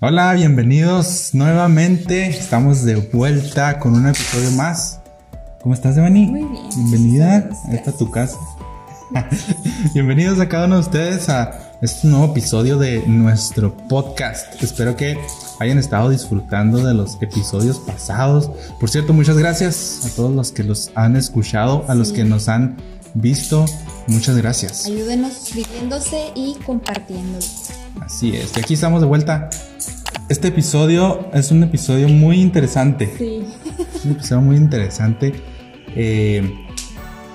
Hola, bienvenidos nuevamente. Estamos de vuelta con un episodio más. ¿Cómo estás, Devani? Muy bien. Bienvenida a esta tu casa. Bienvenidos a cada uno de ustedes a este nuevo episodio de nuestro podcast. Espero que hayan estado disfrutando de los episodios pasados. Por cierto, muchas gracias a todos los que los han escuchado, a los Sí. que nos han visto. Muchas gracias. Ayúdenos suscribiéndose y compartiendo. Así es, y aquí estamos de vuelta. Este episodio es un episodio muy interesante. Sí. Es un episodio muy interesante. eh,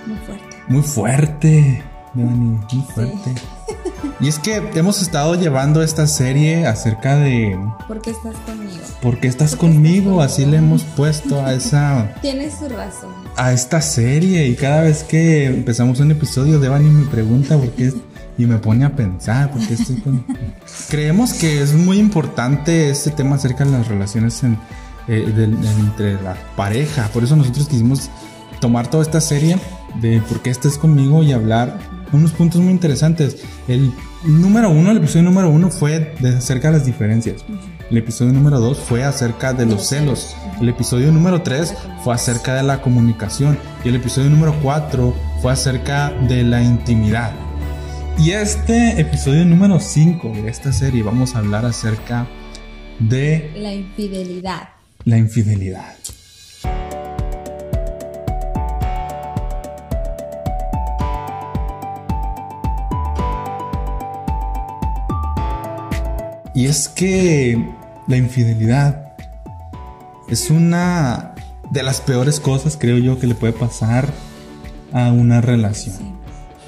Muy fuerte. muy fuerte. Devani, muy fuerte. Y es que hemos estado llevando esta serie acerca de ¿Por qué estás conmigo? ¿Por qué estás conmigo? Así le hemos puesto a esa Tienes su razón. a esta serie y cada vez que empezamos un episodio Devani me pregunta por qué y me pone a pensar por qué estoy con... Creemos que es muy importante este tema acerca de las relaciones en- eh, entre la pareja, por eso nosotros quisimos tomar toda esta serie de por qué estás conmigo y hablar unos puntos muy interesantes. El número uno, el episodio número uno fue de acerca de las diferencias. El episodio número dos fue acerca de los celos. El episodio número tres fue acerca de la comunicación. Y el episodio número cuatro fue acerca de la intimidad. Y este episodio número 5 de esta serie vamos a hablar acerca de La infidelidad. la infidelidad. Y es que la infidelidad es una de las peores cosas, creo yo, que le puede pasar a una relación. Sí.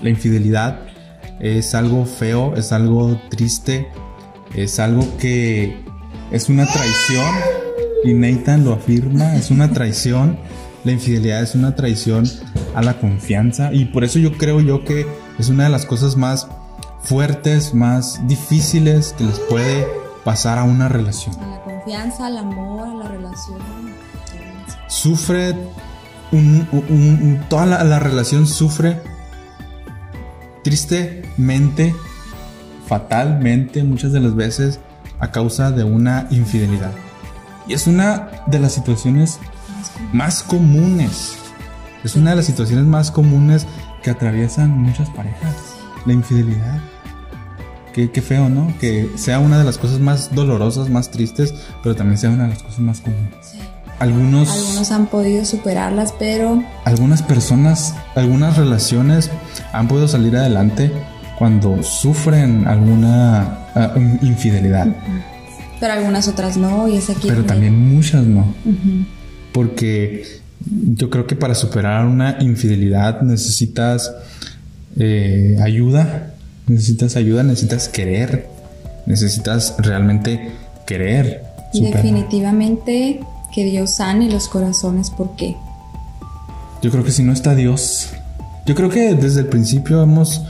La infidelidad es algo feo, es algo triste, es algo que es una traición. Y Nathan lo afirma, es una traición. La infidelidad es una traición a la confianza. Y por eso yo creo yo que es una de las cosas más fuertes, más difíciles que les puede pasar a una relación. A la confianza, al amor, a la relación. sufre un- un- un- toda la, la relación sufre tristemente fatalmente muchas de las veces a causa de una infidelidad y es una de las situaciones más comunes es una de las situaciones más comunes que atraviesan muchas parejas la infidelidad Qué, qué feo, ¿no? Que sea una de las cosas más dolorosas, más tristes, pero también sea una de las cosas más comunes. Sí. Algunos, Algunos han podido superarlas, pero algunas personas, algunas relaciones han podido salir adelante cuando sufren alguna ah, in- infidelidad, pero algunas otras no. Y es aquí. pero también muchas no. Porque yo creo que para superar una infidelidad necesitas eh, ayuda, necesitas ayuda, necesitas querer, necesitas realmente querer. superar. Definitivamente que Dios sane los corazones. ¿Por qué? Yo creo que si no está Dios, yo creo que desde el principio hemos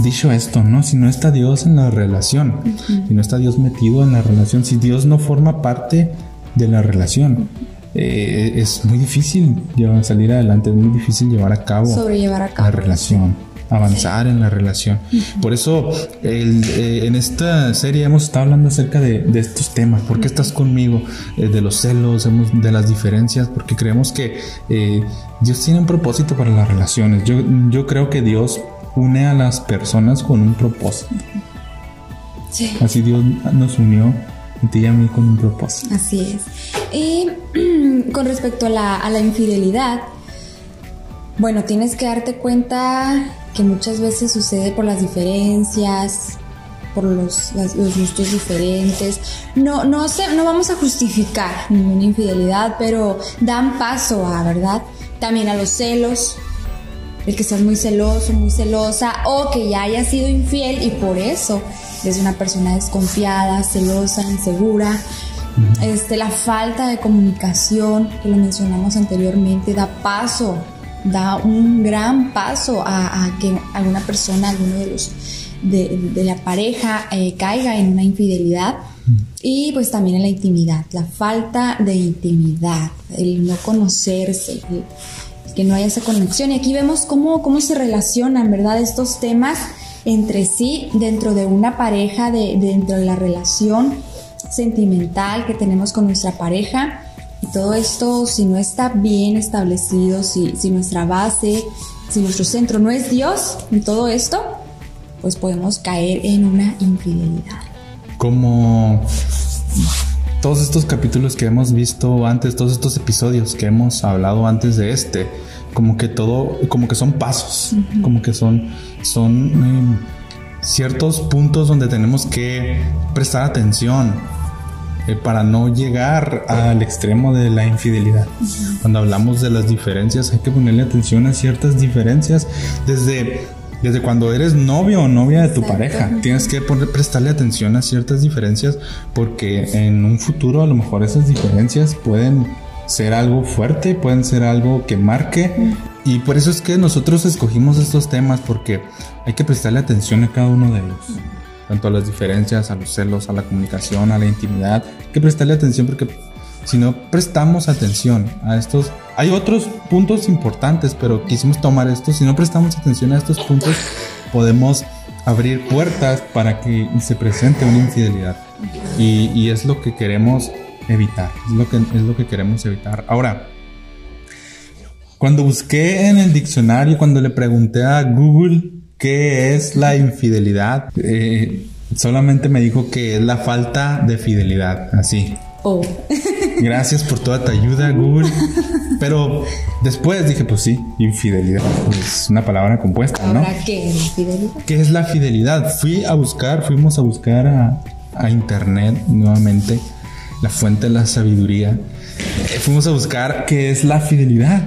dicho esto, ¿no? Si no está Dios en la relación, si no está Dios metido en la relación, si Dios no forma parte de la relación, eh, es muy difícil llevar- salir adelante, es muy difícil llevar a cabo Sobrellevar a la relación, avanzar en la relación. Por eso el, eh, en esta serie hemos estado hablando acerca de, de estos temas. ¿Por qué estás conmigo? Eh, de los celos, de las diferencias, porque creemos que eh, Dios tiene un propósito para las relaciones. Yo, yo creo que Dios une a las personas con un propósito. Sí. Así Dios nos unió a ti y a mí con un propósito. Así es. Y con respecto a la, a la infidelidad, bueno, tienes que darte cuenta que muchas veces sucede por las diferencias, por los, las- los gustos diferentes. No, no, sé, no vamos a justificar ninguna infidelidad, pero dan paso a, ¿verdad? También a los celos, el que seas muy celoso, muy celosa, o que ya hayas sido infiel y por eso eres una persona desconfiada, celosa, insegura. Este, la falta de comunicación, que lo mencionamos anteriormente, da paso, da un gran paso a, a que alguna persona, alguno de los de, de la pareja eh, caiga en una infidelidad. Y pues también en la intimidad, la falta de intimidad, el no conocerse, el, que no haya esa conexión. Y aquí vemos cómo, cómo se relacionan, ¿verdad? Estos temas entre sí dentro de una pareja, de, dentro de la relación sentimental que tenemos con nuestra pareja. Y todo esto, si no está bien establecido, si, si nuestra base, si nuestro centro no es Dios en todo esto, pues podemos caer en una infidelidad. Como todos estos capítulos que hemos visto antes, todos estos episodios que hemos hablado antes de este, como que todo, como que son pasos, como que son, son em, ciertos puntos donde tenemos que prestar atención eh, para no llegar al extremo de la infidelidad. Cuando hablamos de las diferencias, hay que ponerle atención a ciertas diferencias desde desde cuando eres novio o novia de tu pareja, tienes que prestarle atención a ciertas diferencias porque en un futuro a lo mejor esas diferencias pueden ser algo fuerte, pueden ser algo que marque. Y por eso es que nosotros escogimos estos temas porque hay que prestarle atención a cada uno de ellos. Tanto a las diferencias, a los celos, a la comunicación, a la intimidad. Hay que prestarle atención porque si no prestamos atención a estos, hay otros puntos importantes, pero quisimos tomar estos, si no prestamos atención a estos puntos, podemos abrir puertas para que se presente una infidelidad. Y, es lo que queremos evitar, es lo que, es lo que queremos evitar. Ahora, cuando busqué en el diccionario, cuando le pregunté a Google qué es la infidelidad, eh, solamente me dijo que es la falta de fidelidad, así. Oh. Gracias por toda tu ayuda, Google. Pero después dije, pues sí, infidelidad. Es una palabra compuesta, ¿no? qué es fidelidad? ¿Qué es la fidelidad? Fui a buscar, fuimos a buscar a, a internet nuevamente, la fuente de la sabiduría. Eh, fuimos a buscar qué es la fidelidad.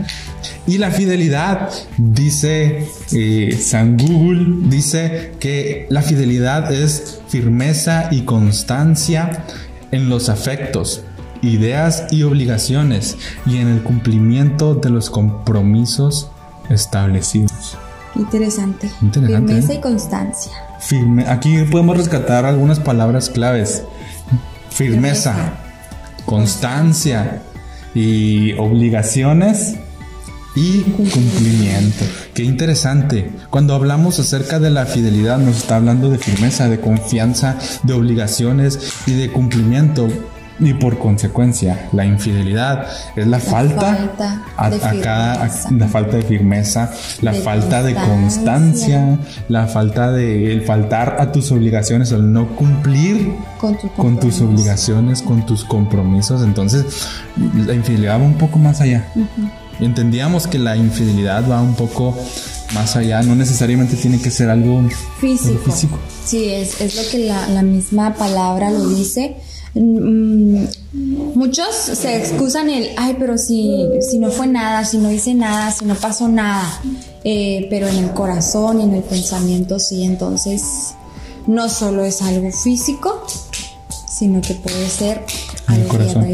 Y la fidelidad, dice eh, San Google, dice que la fidelidad es firmeza y constancia en los afectos, ideas y obligaciones y en el cumplimiento de los compromisos establecidos. Interesante. Firmeza ¿eh? y constancia. Firme. Aquí podemos rescatar algunas palabras claves. Firmeza, constancia y obligaciones y cumplimiento. Qué interesante. Cuando hablamos acerca de la fidelidad nos está hablando de firmeza, de confianza, de obligaciones y de cumplimiento. Y por consecuencia, la infidelidad es la, falta, acá, la falta de firmeza, la falta de constancia, la falta de el faltar a tus obligaciones, el no cumplir con, tus obligaciones, con tus compromisos. Entonces, la infidelidad va un poco más allá entendíamos que la infidelidad va un poco más allá, no necesariamente tiene que ser algo físico. Sí, es, es, lo que la, la, misma palabra lo dice. Mm, muchos se excusan el, ay, pero si, si no fue nada, si no hice nada, si no pasó nada, eh, pero en el corazón y en el pensamiento sí, entonces no solo es algo físico, sino que puede ser en el corazón.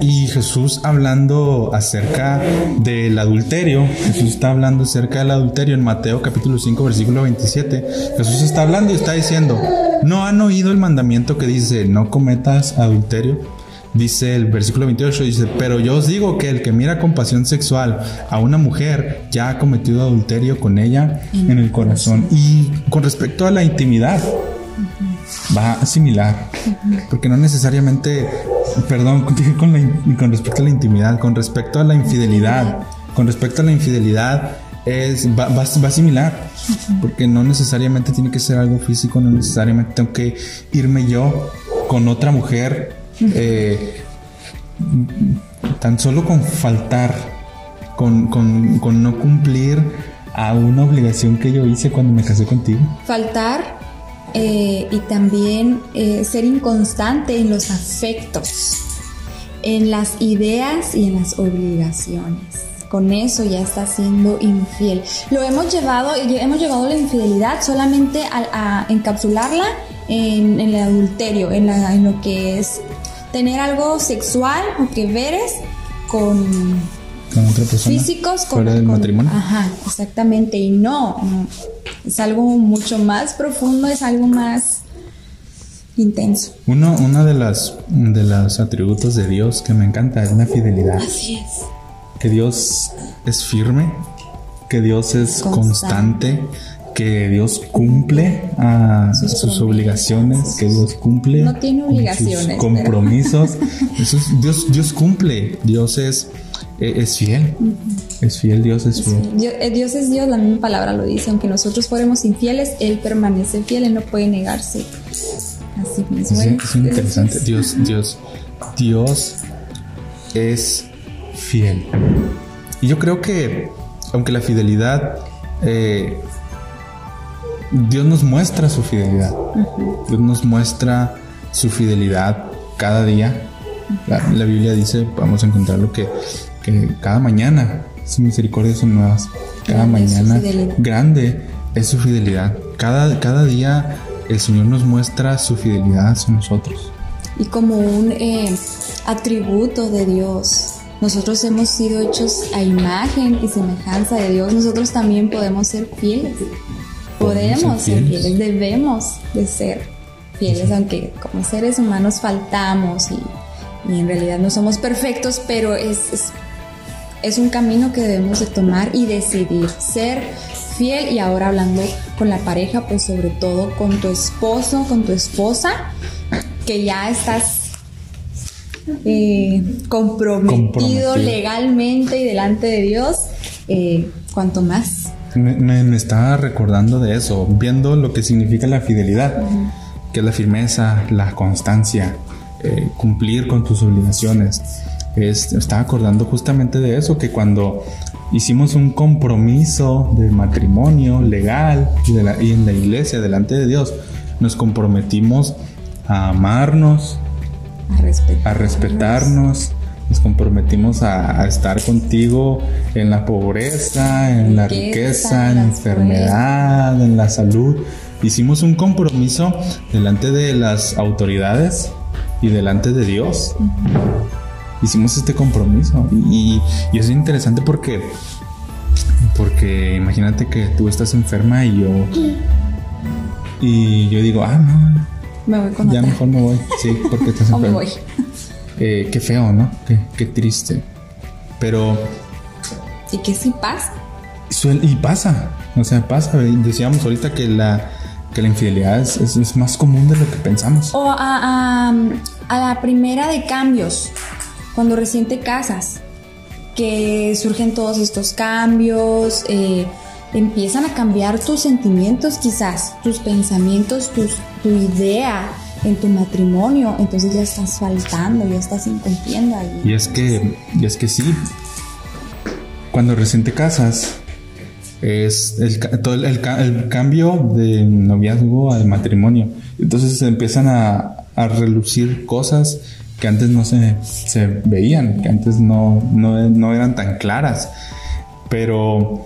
Y Jesús hablando acerca del adulterio, Jesús está hablando acerca del adulterio en Mateo capítulo 5 versículo 27. Jesús está hablando y está diciendo, ¿no han oído el mandamiento que dice, no cometas adulterio? Dice el versículo 28, dice, pero yo os digo que el que mira con pasión sexual a una mujer ya ha cometido adulterio con ella en el corazón. Y con respecto a la intimidad, va similar, porque no necesariamente, perdón, con, con respecto a la intimidad, con respecto a la infidelidad, con respecto a la infidelidad es va, va, similar, porque no necesariamente tiene que ser algo físico, no necesariamente tengo que irme yo con otra mujer, eh, tan solo con faltar, con, con, con no cumplir a una obligación que yo hice cuando me casé contigo. Faltar eh, y también eh, ser inconstante en los afectos, en las ideas y en las obligaciones. Con eso ya está siendo infiel. Lo hemos llevado, hemos llevado la infidelidad solamente a, encapsularla en, el adulterio, en, en lo que es tener algo sexual o que veres con con otra persona. Físicos con, el matrimonio. Ajá, exactamente. Y no, es algo mucho más profundo, es algo más intenso. Uno, una de las de los atributos de Dios que me encanta es la fidelidad. Así es. Que Dios es firme, que Dios es constante, que Dios cumple a Sus obligaciones, que Dios cumple No tiene con sus compromisos. Eso es- Dios, Dios cumple, Dios es, es fiel, es fiel, Dios es fiel. Dios, eh, Dios es Dios, la misma palabra lo dice. Aunque nosotros fuéramos infieles, Él permanece fiel, Él no puede negarse. Así mismo. Es, es interesante. Dios, Dios, Dios es fiel. Y yo creo que, aunque la fidelidad, eh, Dios nos muestra su fidelidad. Dios nos muestra su fidelidad cada día. La, la Biblia dice, vamos a encontrarlo que, que cada mañana sus misericordias son nuevas. Cada Grande es mañana fidelidad. grande es su fidelidad. Cada, cada día el Señor nos muestra su fidelidad hacia nosotros. Y como un eh, atributo de Dios, nosotros hemos sido hechos a imagen y semejanza de Dios, nosotros también podemos ser fieles. Podemos Podemos ser ser fieles. fieles, debemos de ser fieles, aunque como seres humanos faltamos y, y en realidad no somos perfectos, pero es, es, es un camino que debemos de tomar y decidir ser fiel y ahora hablando con la pareja, pues sobre todo con tu esposo, con tu esposa, que ya estás eh, comprometido, Comprometido. legalmente y delante de Dios, eh, cuanto más. Me, me- me estaba recordando de eso, viendo lo que significa la fidelidad, que es la firmeza, la constancia, eh, cumplir con tus obligaciones. Es- estaba acordando justamente de eso, que cuando hicimos un compromiso de matrimonio legal y, de la- y en la iglesia delante de Dios, nos comprometimos a amarnos, A respetar. a respetarnos, nos comprometimos a, a estar contigo en la pobreza, en la Riqueza, en la enfermedad, en la salud. Hicimos un compromiso delante de las autoridades y delante de Dios. Hicimos este compromiso y, y es interesante porque porque imagínate que tú estás enferma y yo y yo digo, ah, no, Me voy con ya otra. mejor me voy. Sí, porque estás O me voy. Eh, qué feo, ¿no? Qué, qué triste. Pero Y que sí pasa. y pasa, o sea, pasa. Decíamos ahorita que la, que la infidelidad es, es- es más común de lo que pensamos. O a, a- a la primera de cambios, cuando recién te casas, que surgen todos estos cambios, eh, empiezan a cambiar tus sentimientos quizás, tus pensamientos, tus, tu idea en tu matrimonio, entonces ya estás faltando, ya estás incumpliendo ahí. Y es que, y es que sí, cuando recién te casas, es el, todo el, el el cambio de noviazgo al matrimonio. Entonces se empiezan a relucir cosas que antes no se, se veían, que antes no, no, no eran tan claras. Pero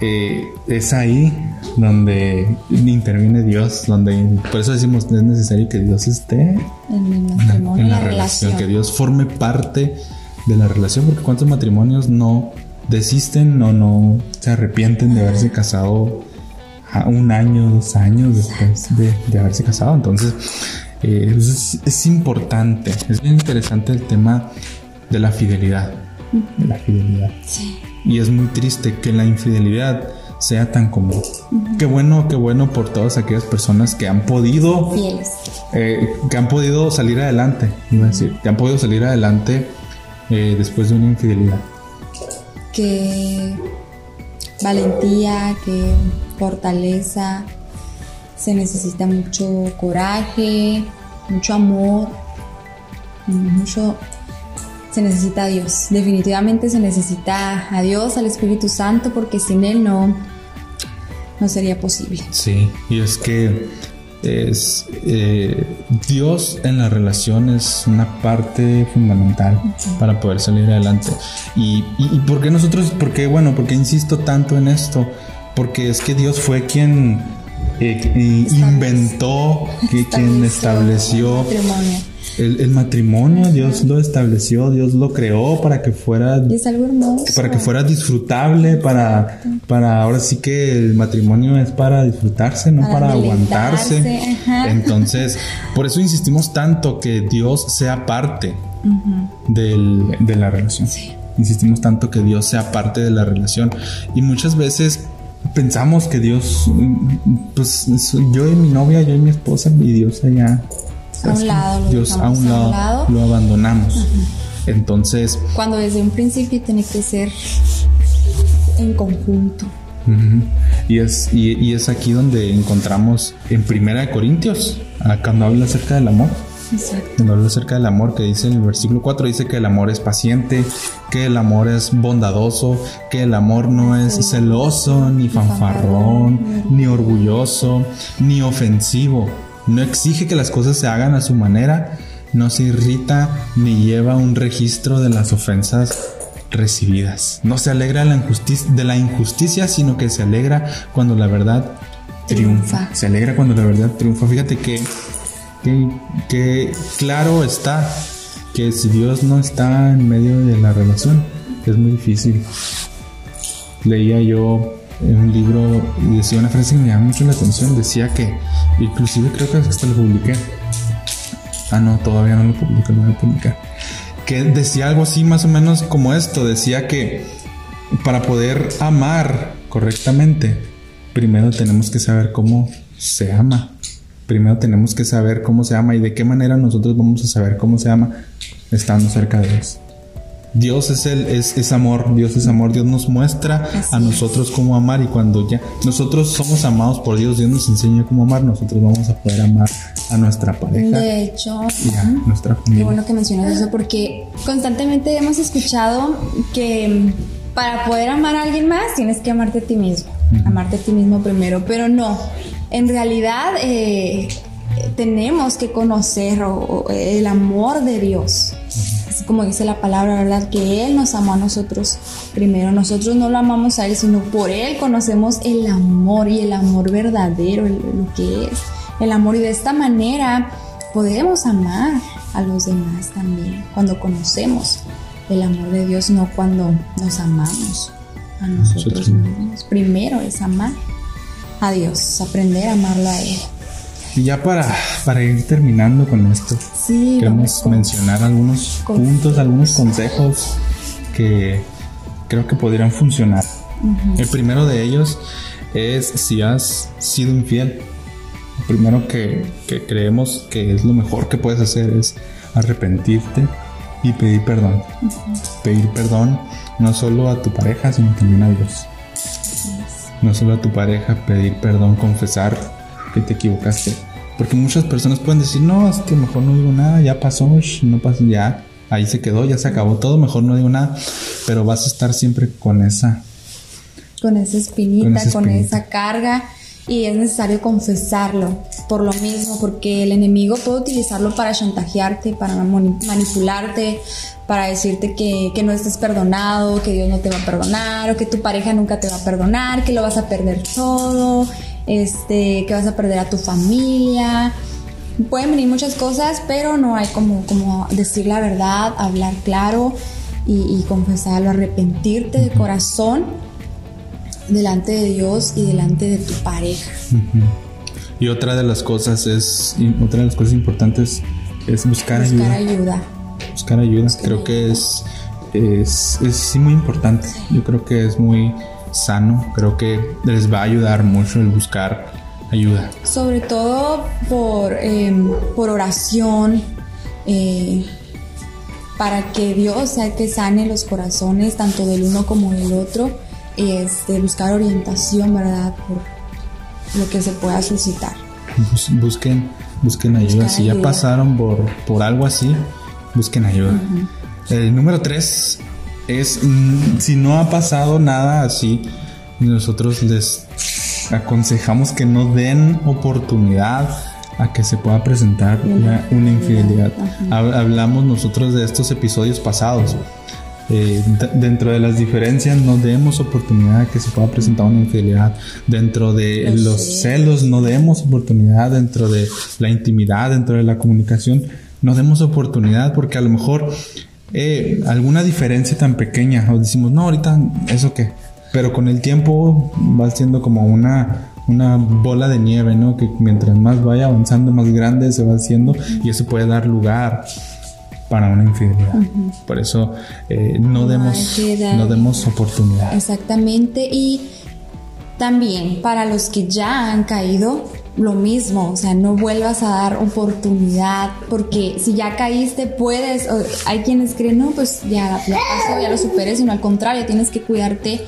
eh, es ahí donde interviene Dios, donde por eso decimos es necesario que Dios esté En el en la- matrimonio, en en la, la relación, relación. que Dios forme parte de la relación, porque cuántos matrimonios no desisten o no se arrepienten de haberse casado a un año, dos años después de, de haberse casado. Entonces, eh, es, es importante, es bien interesante el tema de la fidelidad, de la fidelidad. Sí. Y es muy triste que la infidelidad sea tan común. Qué bueno, qué bueno por todas aquellas personas que han podido eh, que han podido salir adelante, iba a decir, que han podido salir adelante eh, después de una infidelidad. que valentía, que fortaleza, se necesita mucho coraje, mucho amor, mucho... Se necesita a Dios, definitivamente se necesita a Dios, al Espíritu Santo, porque sin Él no, no sería posible. Sí, y es que es eh, Dios en la relación es una parte fundamental para poder salir adelante. Y, y, y por qué nosotros, por qué, bueno, por qué insisto tanto en esto? Porque es que Dios fue quien eh, inventó, que quien estableció el matrimonio. el, matrimonio. Dios lo estableció, Dios lo creó para que fuera Y es algo hermoso. para que fuera disfrutable, para, para ahora sí que el matrimonio es para disfrutarse, no Para para, aguantarse. ajá. Entonces, por eso insistimos tanto que Dios sea parte del- de la relación. Insistimos tanto que Dios sea parte de la relación. Y muchas veces pensamos que Dios, pues yo y mi novia, yo y mi esposa y Dios allá. A un lado, lo Dios a un a lado, un lado. lo abandonamos. Entonces, Cuando desde un principio tiene que ser en conjunto. Y es, y, y es aquí donde encontramos en Primera de Corintios, cuando habla acerca del amor, Exacto. cuando habla acerca del amor, que dice en el versículo 4, dice que el amor es paciente, que el amor es bondadoso, que el amor no es celoso, ni fanfarrón, ni orgulloso, ni ofensivo, no exige que las cosas se hagan a su manera, no se irrita, ni lleva un registro de las ofensas recibidas. No se alegra de la, injusticia, de la injusticia, sino que se alegra cuando la verdad triunfa. Triunfa. Se alegra cuando la verdad triunfa. Fíjate que, que, claro está que si Dios no está en medio de la relación, es muy difícil. Leía yo en un libro y decía una frase que me llamó mucho la atención. Decía que, inclusive creo que hasta lo publiqué. Ah, no, todavía no lo publico, no lo voy a publicar. Que decía algo así más o menos como esto. Decía que para poder amar correctamente, primero tenemos que saber cómo se ama. Primero tenemos que saber cómo se ama y de qué manera nosotros vamos a saber cómo se ama estando cerca de Dios. Dios es el es, es amor, Dios es amor, Dios nos muestra Así a nosotros cómo amar y cuando ya nosotros somos amados por Dios, Dios nos enseña cómo amar, nosotros vamos a poder amar a nuestra pareja De hecho, y a nuestra Qué familia. bueno que mencionas eso porque constantemente hemos escuchado que para poder amar a alguien más tienes que amarte a ti mismo, amarte a ti mismo primero, pero no, en realidad eh, tenemos que conocer o- o el amor de Dios. Así como dice la palabra, ¿verdad? Que Él nos amó a nosotros primero. Nosotros no lo amamos a Él, sino por Él conocemos el amor y el amor verdadero, lo que es el amor. Y de esta manera podemos amar a los demás también, cuando conocemos el amor de Dios, no cuando nos amamos a Nosotros mismos. Primero es amar a Dios, aprender a amarlo a Él. Y ya para, para ir terminando con esto, Sí, queremos con- mencionar algunos con- puntos, algunos consejos que creo que podrían funcionar. El primero de ellos es si has sido infiel. Lo primero que, que creemos que es lo mejor que puedes hacer es arrepentirte y pedir perdón. Pedir perdón no solo a tu pareja, sino también a Dios. No solo a tu pareja, pedir perdón, confesar que te equivocaste. Porque muchas personas pueden decir, no, es que mejor no digo nada, ya pasó, no pasó, ya, ahí se quedó, ya se acabó todo, mejor no digo nada. Pero vas a estar siempre con esa con esa espinita, Con con esa esa, espinita. carga y es necesario confesarlo por lo mismo, porque el enemigo puede utilizarlo para chantajearte, para mani- manipularte, para decirte que, que no estés perdonado, que Dios no te va a perdonar o que tu pareja nunca te va a perdonar, que lo vas a perder todo, este, que vas a perder a tu familia. Pueden venir muchas cosas, pero no hay como, como decir la verdad, hablar claro y, y confesarlo, arrepentirte de corazón delante de Dios y delante de tu pareja. Ujú. Y otra de las cosas es, otra de las cosas importantes es buscar, Buscar ayuda. ayuda. Buscar ayuda. creo que es, es, es sí muy importante. Yo creo que es muy sano. Creo que les va a ayudar mucho el buscar ayuda. Sobre todo por, eh, por oración, eh, para que Dios sea que sane los corazones, tanto del uno como del otro. Este, buscar orientación, ¿verdad? Por lo que se pueda suscitar. Bus- Busquen, busquen ayuda. Buscar si ya pasaron por, por algo así, busquen ayuda. El número tres es mm, si no ha pasado nada así, nosotros les aconsejamos que no den oportunidad a que se pueda presentar una, una infidelidad. Hab- Hablamos nosotros de estos episodios pasados. Eh, dentro de las diferencias no demos oportunidad a que se pueda presentar una infidelidad. Dentro de Los los celos. celos no demos oportunidad. Dentro de la intimidad, dentro de la comunicación no demos oportunidad porque a lo mejor eh, alguna diferencia tan pequeña o decimos no ahorita eso qué pero con el tiempo va siendo como una una bola de nieve no que mientras más vaya avanzando más grande se va haciendo y eso puede dar lugar para una infidelidad. Por eso eh, no No demos no demos oportunidad. Exactamente. Y También para los que ya han caído, lo mismo, o sea, no vuelvas a dar oportunidad, porque si ya caíste, puedes, hay quienes creen, no, pues ya, ya pasó, ya lo superes, sino al contrario, tienes que cuidarte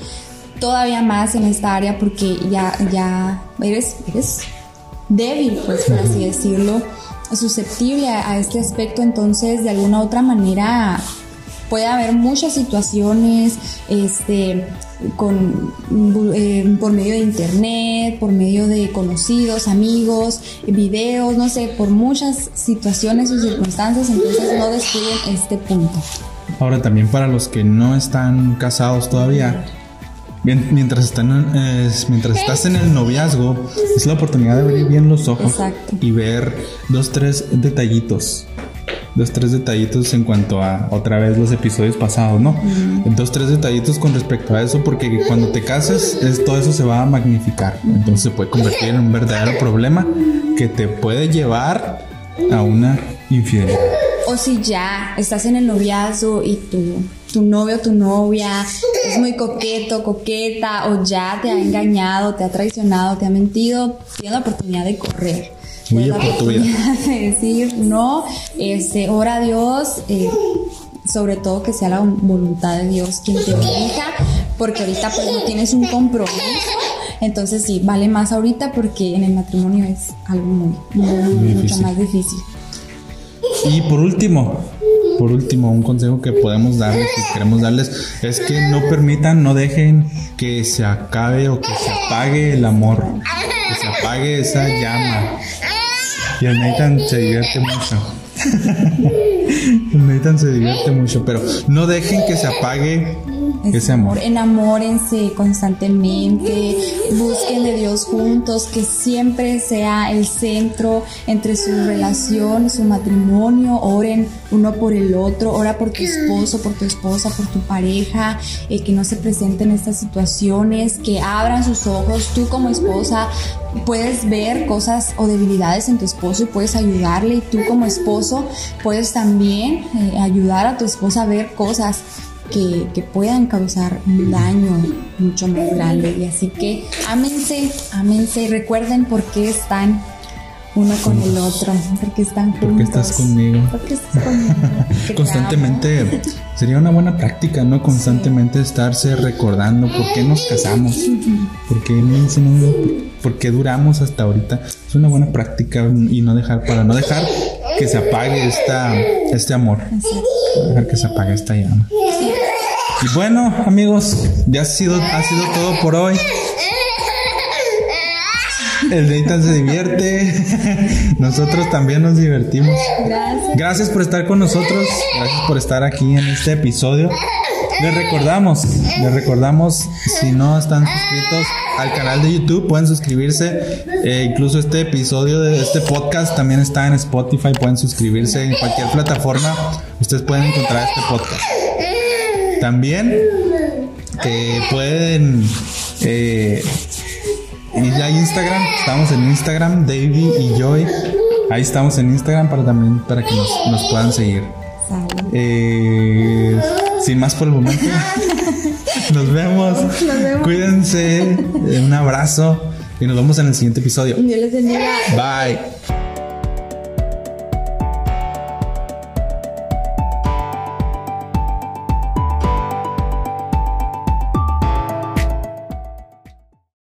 todavía más en esta área porque ya, ya eres, eres débil, pues por así decirlo, susceptible a, este aspecto, entonces de alguna otra manera puede haber muchas situaciones, este, con, eh, por medio de internet, por medio de conocidos, amigos, videos, no sé, por muchas situaciones o circunstancias, entonces no descuiden este punto. Ahora también para los que no están casados todavía, mientras, están, mientras estás en el noviazgo, es la oportunidad de abrir bien los ojos y ver dos, tres detallitos dos, tres detallitos en cuanto a otra vez los episodios pasados, ¿no? Dos, tres detallitos con respecto a eso, porque cuando te casas, es, todo eso se va a magnificar. Entonces se puede convertir en un verdadero problema que te puede llevar a una infidelidad. O si ya estás en el noviazgo y tu, tu novio o tu novia es muy coqueto, coqueta, o ya te ha engañado, te ha traicionado, te ha mentido, tienes la oportunidad de correr. Muy oportunidad de decir no, este, ora a Dios, eh, sobre todo que sea la voluntad de Dios quien te dirija, porque ahorita pues no tienes un compromiso, entonces sí, vale más ahorita porque en el matrimonio es algo muy, mucho más difícil. Y por último, por último, un consejo que podemos darles y queremos darles es que no permitan, no dejen que se acabe o que se apague el amor, que se apague esa llama, y el Nathan se divierte mucho. Nathan se divierte mucho, pero no dejen que se apague ese amor. Enamórense constantemente, busquen de Dios juntos, que siempre sea el centro entre su relación, su matrimonio, oren uno por el otro, ora por tu esposo, por tu esposa, por tu pareja, eh, que no se presenten estas situaciones, que abran sus ojos, tú como esposa puedes ver cosas o debilidades en tu esposo y puedes ayudarle. Y tú como esposo puedes también eh, ayudar a tu esposa a ver cosas que, puedan causar un daño mucho más grande. Y así que ámense, ámense y recuerden por qué están uno con el otro, porque están juntos. Porque estás conmigo. Porque estás conmigo. Constantemente sería una buena práctica, ¿no? Constantemente estarse recordando por qué nos casamos, por qué, por qué duramos hasta ahorita. Es una buena práctica y no dejar, para no dejar que se apague esta, este amor. Dejar que se apague esta llama. Y bueno, amigos, ya ha sido, ha sido todo por hoy. El Nathan se divierte. Nosotros también nos divertimos. Gracias. Gracias por estar con nosotros. Gracias por estar aquí en este episodio. Les recordamos, les recordamos, si no están suscritos al canal de YouTube, pueden suscribirse. Eh, incluso este episodio de este podcast también está en Spotify. Pueden suscribirse en cualquier plataforma. Ustedes pueden encontrar este podcast. También pueden eh, ir a Instagram. Estamos en Instagram, Davy y Joy. Ahí estamos en Instagram para también para que nos, puedan seguir. Eh, sin más por el momento. Nos vemos. Cuídense. Un abrazo. Y nos vemos en el siguiente episodio. Dios les bendiga. Bye.